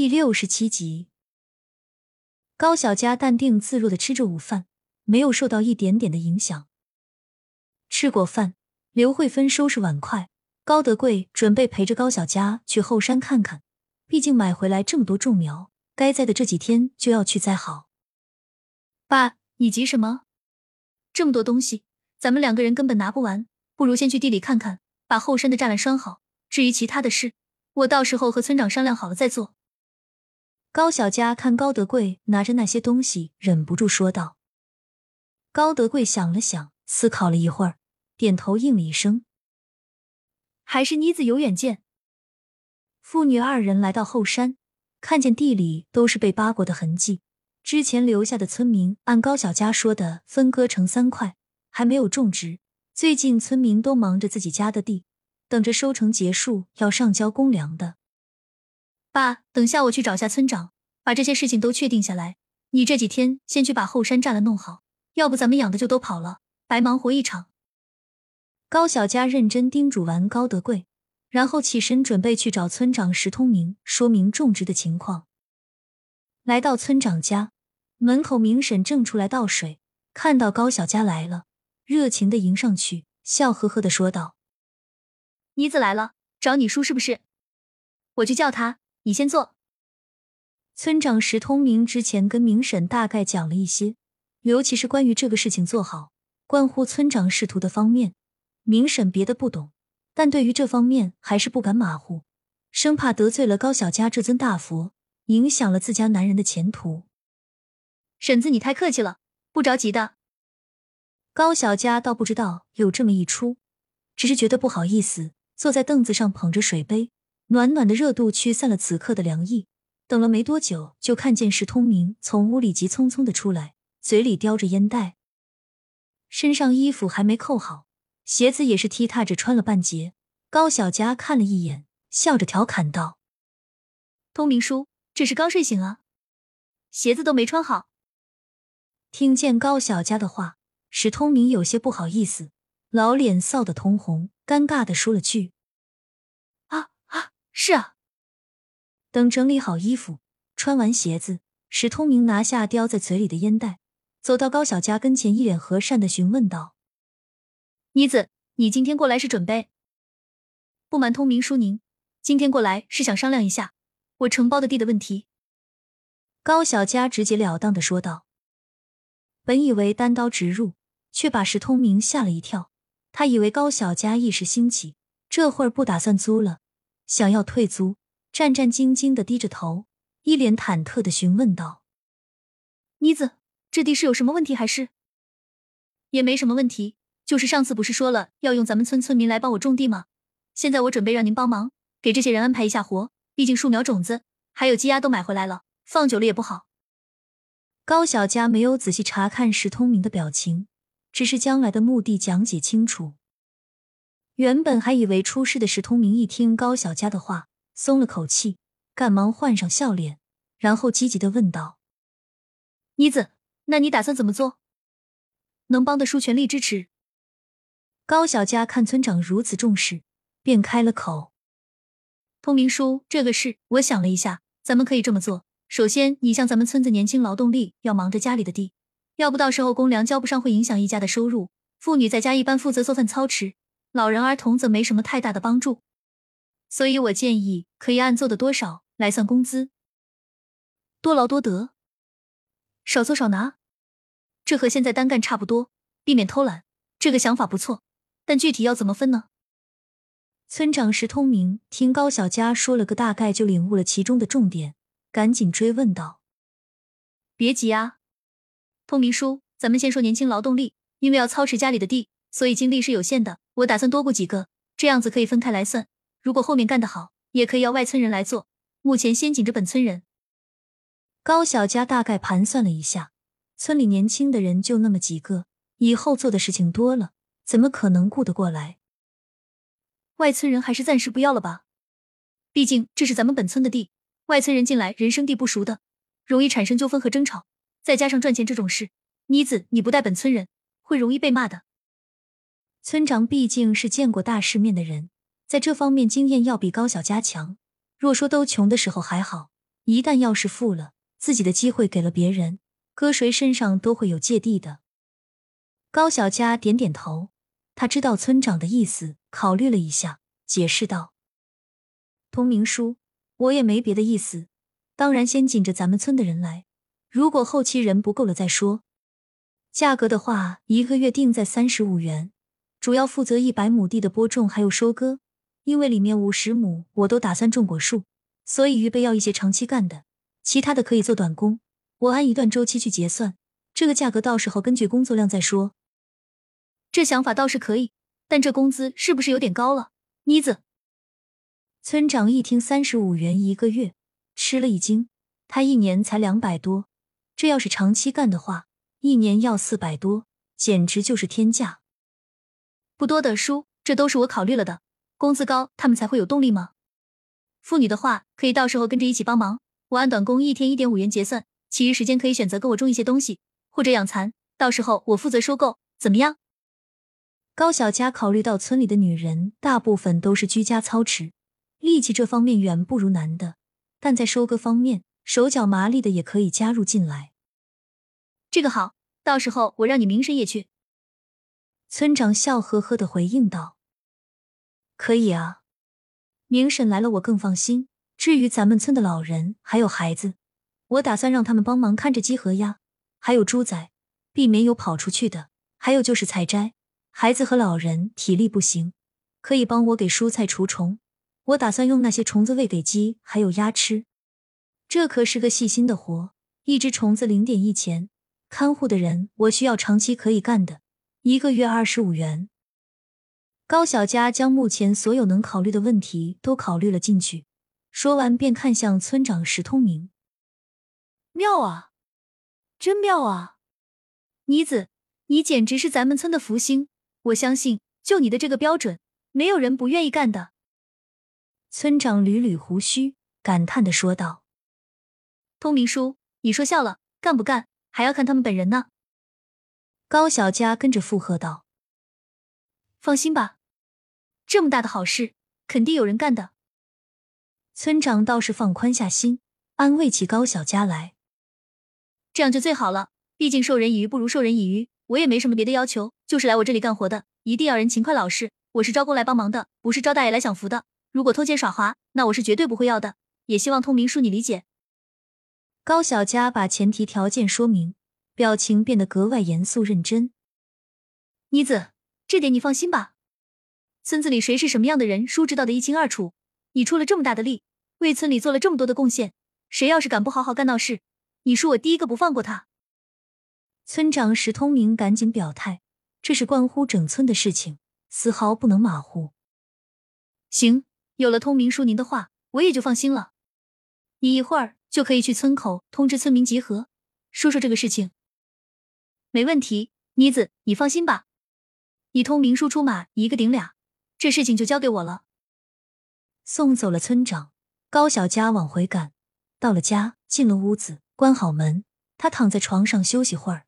第六十七集，高小佳淡定自若的吃着午饭，没有受到一点点的影响。吃过饭，刘慧芬收拾碗筷，高德贵准备陪着高小佳去后山看看，毕竟买回来这么多种苗，该栽的这几天就要去栽好。爸，你急什么？这么多东西，咱们两个人根本拿不完，不如先去地里看看，把后山的栅栏拴好。至于其他的事，我到时候和村长商量好了再做。高小佳看高德贵拿着那些东西，忍不住说道。高德贵想了想，思考了一会儿，点头应了一声：“还是妮子有远见。”父女二人来到后山，看见地里都是被扒过的痕迹。之前留下的村民按高小佳说的分割成三块，还没有种植。最近村民都忙着自己家的地，等着收成结束要上交公粮的。爸，等下我去找下村长，把这些事情都确定下来。你这几天先去把后山栅栏弄好，要不咱们养的就都跑了，白忙活一场。高小佳认真叮嘱完高德贵，然后起身准备去找村长石通明，说明种植的情况。来到村长家门口，明婶正出来倒水，看到高小佳来了，热情的迎上去，笑呵呵的说道：“妮子来了，找你叔是不是？我去叫他，你先坐。”村长石通明之前跟明婶大概讲了一些，尤其是关于这个事情做好，关乎村长仕途的方面，明婶别的不懂，但对于这方面还是不敢马虎，生怕得罪了高小佳这尊大佛。影响了自家男人的前途，婶子，你太客气了，不着急的。高小佳倒不知道有这么一出，只是觉得不好意思，坐在凳子上捧着水杯，暖暖的热度驱散了此刻的凉意。等了没多久，就看见石通明从屋里急匆匆的出来，嘴里叼着烟袋，身上衣服还没扣好，鞋子也是踢踏着穿了半截。高小佳看了一眼，笑着调侃道：“通明叔。”这是刚睡醒啊，鞋子都没穿好。听见高小佳的话，石通明有些不好意思，老脸臊得通红，尴尬的说了句：“，是啊。”等整理好衣服，穿完鞋子，史通明拿下叼在嘴里的烟袋，走到高小佳跟前，一脸和善的询问道：“妮子，你今天过来是准备？不瞒通明叔您，今天过来是想商量一下。”我承包的地的问题，高小佳直截了当的说道。本以为单刀直入，却把石通明吓了一跳。他以为高小佳一时兴起，这会儿不打算租了，想要退租，战战兢兢的低着头，一脸忐忑的询问道：“妮子，这地是有什么问题还是？也没什么问题，就是上次不是说了要用咱们村村民来帮我种地吗？现在我准备让您帮忙，给这些人安排一下活。”毕竟树苗、种子还有鸡鸭都买回来了，放久了也不好。高小佳没有仔细查看石通明的表情，只是将来的目的讲解清楚。原本还以为出事的石通明一听高小佳的话，松了口气，赶忙换上笑脸，然后积极的问道：“妮子，那你打算怎么做？能帮的叔全力支持。”高小佳看村长如此重视，便开了口。通明叔，这个事我想了一下，咱们可以这么做：首先，你像咱们村子年轻劳动力要忙着家里的地，要不到时候公粮交不上会影响一家的收入。妇女在家一般负责做饭操持，老人儿童则没什么太大的帮助。所以我建议可以按做的多少来算工资，多劳多得，少做少拿，这和现在单干差不多，避免偷懒。这个想法不错，但具体要怎么分呢？村长石通明听高小佳说了个大概，就领悟了其中的重点，赶紧追问道：“别急啊，通明叔，咱们先说年轻劳动力，因为要操持家里的地，所以精力是有限的。我打算多雇几个，这样子可以分开来算。如果后面干得好，也可以要外村人来做。目前先紧着本村人。”高小佳大概盘算了一下，村里年轻的人就那么几个，以后做的事情多了，怎么可能顾得过来？外村人还是暂时不要了吧，毕竟这是咱们本村的地，外村人进来人生地不熟的，容易产生纠纷和争吵。再加上赚钱这种事，妮子你不带本村人，会容易被骂的。村长毕竟是见过大世面的人，在这方面经验要比高小佳强。若说都穷的时候还好，一旦要是富了，自己的机会给了别人，搁谁身上都会有芥蒂的。高小佳点点头，他知道村长的意思，考虑了一下，解释道：“通明叔，我也没别的意思，当然先紧着咱们村的人来，如果后期人不够了再说。价格的话，一个月定在三十五元，主要负责一百亩地的播种还有收割，因为里面五十亩我都打算种果树，所以预备要一些长期干的，其他的可以做短工，我按一段周期去结算，这个价格到时候根据工作量再说。”这想法倒是可以，但这工资是不是有点高了？妮子，村长一听三十五元一个月，吃了一惊。他一年才两百多，这要是长期干的话，一年要四百多，简直就是天价。不多的叔，这都是我考虑了的。工资高，他们才会有动力吗？妇女的话，可以到时候跟着一起帮忙。我按短工一天一点五元结算，其余时间可以选择跟我种一些东西，或者养蚕，到时候我负责收购，怎么样？高小佳考虑到村里的女人大部分都是居家操持，力气这方面远不如男的，但在收割方面手脚麻利的也可以加入进来。这个好，到时候我让你明神也去。村长笑呵呵的回应道：“可以啊，明婶来了我更放心。至于咱们村的老人还有孩子，我打算让他们帮忙看着鸡和鸭，还有猪仔，避免有跑出去的。还有就是采摘。”孩子和老人体力不行，可以帮我给蔬菜除虫。我打算用那些虫子喂给鸡还有鸭吃。这可是个细心的活，一只虫子零点一钱。看护的人我需要长期可以干的，一个月二十五元。高小佳将目前所有能考虑的问题都考虑了进去，说完便看向村长石通明：“妙啊，真妙啊，妮子，你简直是咱们村的福星。”我相信，就你的这个标准，没有人不愿意干的。村长捋捋胡须，感叹的说道：“通明叔，你说笑了，干不干还要看他们本人呢。”高小佳跟着附和道：“放心吧，这么大的好事，肯定有人干的。”村长倒是放宽下心，安慰起高小佳来：“这样就最好了，毕竟授人以鱼不如授人以渔。”我也没什么别的要求，就是来我这里干活的，一定要人勤快老实。我是招工来帮忙的，不是招大爷来享福的。如果偷奸耍滑，那我是绝对不会要的。也希望通明叔你理解。高小佳把前提条件说明，表情变得格外严肃认真。妮子，这点你放心吧，村子里谁是什么样的人，叔知道的一清二楚。你出了这么大的力，为村里做了这么多的贡献，谁要是敢不好好干闹事，你叔我第一个不放过他。村长石通明赶紧表态，这是关乎整村的事情，丝毫不能马虎。行，有了通明叔您的话，我也就放心了。你一会儿就可以去村口通知村民集合，说说这个事情。没问题，妮子，你放心吧。你通明叔出马，一个顶俩，这事情就交给我了。送走了村长，高小佳往回赶。到了家，进了屋子，关好门，她躺在床上休息会儿。